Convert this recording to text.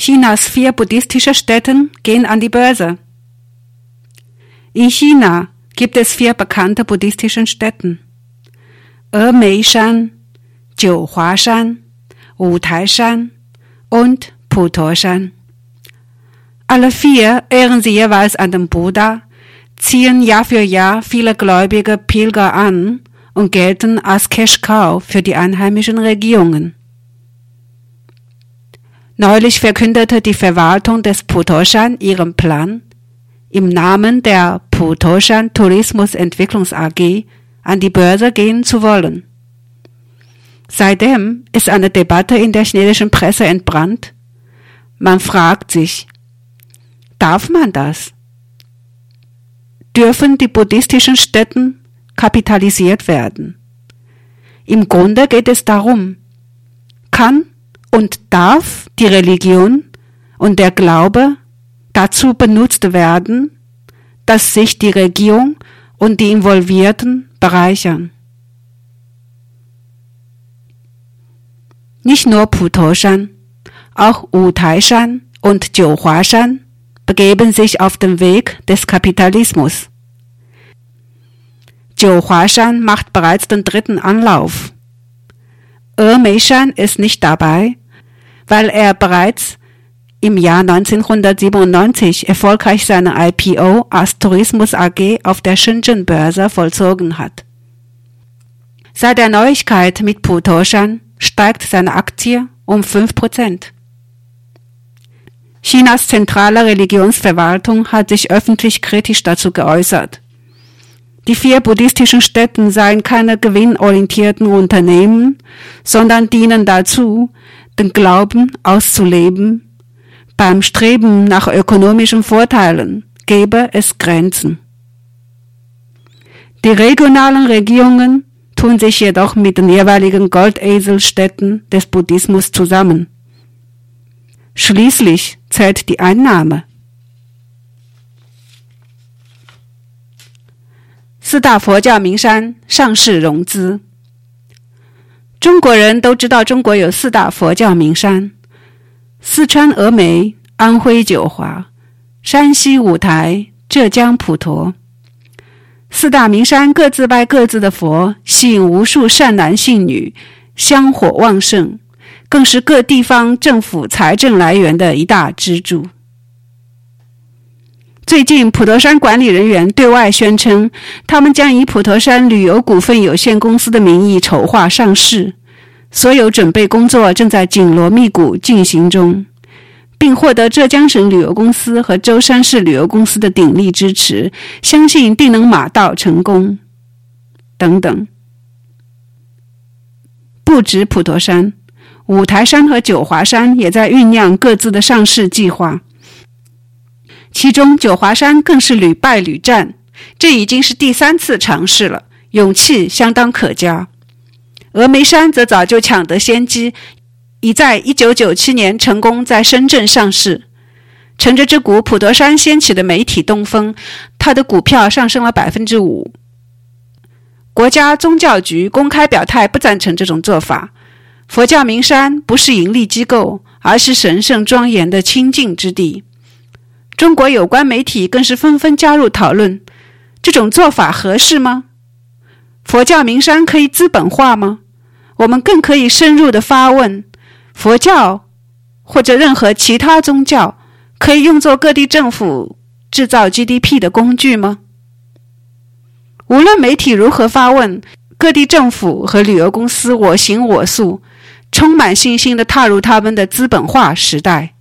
Chinas vier buddhistische Städten gehen an die Börse. In China gibt es vier bekannte buddhistische Städten. Emeishan, Jiuhuashan, Wutaishan und Putoshan. Alle vier ehren sie jeweils an den Buddha, ziehen Jahr für Jahr viele gläubige Pilger an und gelten als Cash-Cow für die einheimischen Regierungen. Neulich verkündete die Verwaltung des Putoshan ihren Plan, im Namen der Putoshan Tourismus Entwicklungs AG an die Börse gehen zu wollen. Seitdem ist eine Debatte in der chinesischen Presse entbrannt. Man fragt sich, darf man das? Dürfen die buddhistischen Städten kapitalisiert werden? Im Grunde geht es darum, kann und darf die Religion und der Glaube dazu benutzt werden, dass sich die Regierung und die Involvierten bereichern. Nicht nur Putoshan, auch Utaishan und Jiuhuashan begeben sich auf den Weg des Kapitalismus. Jiuhuashan macht bereits den dritten Anlauf. Ermeishan ist nicht dabei, weil er bereits im Jahr 1997 erfolgreich seine IPO als Tourismus AG auf der Shenzhen Börse vollzogen hat. Seit der Neuigkeit mit Putoshan steigt seine Aktie um 5%. Chinas zentrale Religionsverwaltung hat sich öffentlich kritisch dazu geäußert. Die vier buddhistischen Städten seien keine gewinnorientierten Unternehmen, sondern dienen dazu, den Glauben auszuleben, beim Streben nach ökonomischen Vorteilen gebe es Grenzen. Die regionalen Regierungen tun sich jedoch mit den jeweiligen Goldeselstädten des Buddhismus zusammen. Schließlich zählt die Einnahme. Sida Fujiao Mingsan Shang Shi Rong Zi 中国人都知道，中国有四大佛教名山：四川峨眉、安徽九华、山西五台、浙江普陀。四大名山各自拜各自的佛，吸引无数善男信女，香火旺盛，更是各地方政府财政来源的一大支柱。最近，普陀山管理人员对外宣称，他们将以普陀山旅游股份有限公司的名义筹划上市，所有准备工作正在紧锣密鼓进行中，并获得浙江省旅游公司和舟山市旅游公司的鼎力支持，相信定能马到成功。等等，不止普陀山，五台山和九华山也在酝酿各自的上市计划。其中九华山更是屡败屡战，这已经是第三次尝试了，勇气相当可嘉。峨眉山则早就抢得先机，已在一九九七年成功在深圳上市。乘着这股普陀山掀起的媒体东风，它的股票上升了百分之五。国家宗教局公开表态不赞成这种做法。佛教名山不是盈利机构，而是神圣庄严的清净之地。中国有关媒体更是纷纷加入讨论：这种做法合适吗？佛教名山可以资本化吗？我们更可以深入的发问：佛教或者任何其他宗教可以用作各地政府制造 GDP 的工具吗？无论媒体如何发问，各地政府和旅游公司我行我素，充满信心的踏入他们的资本化时代。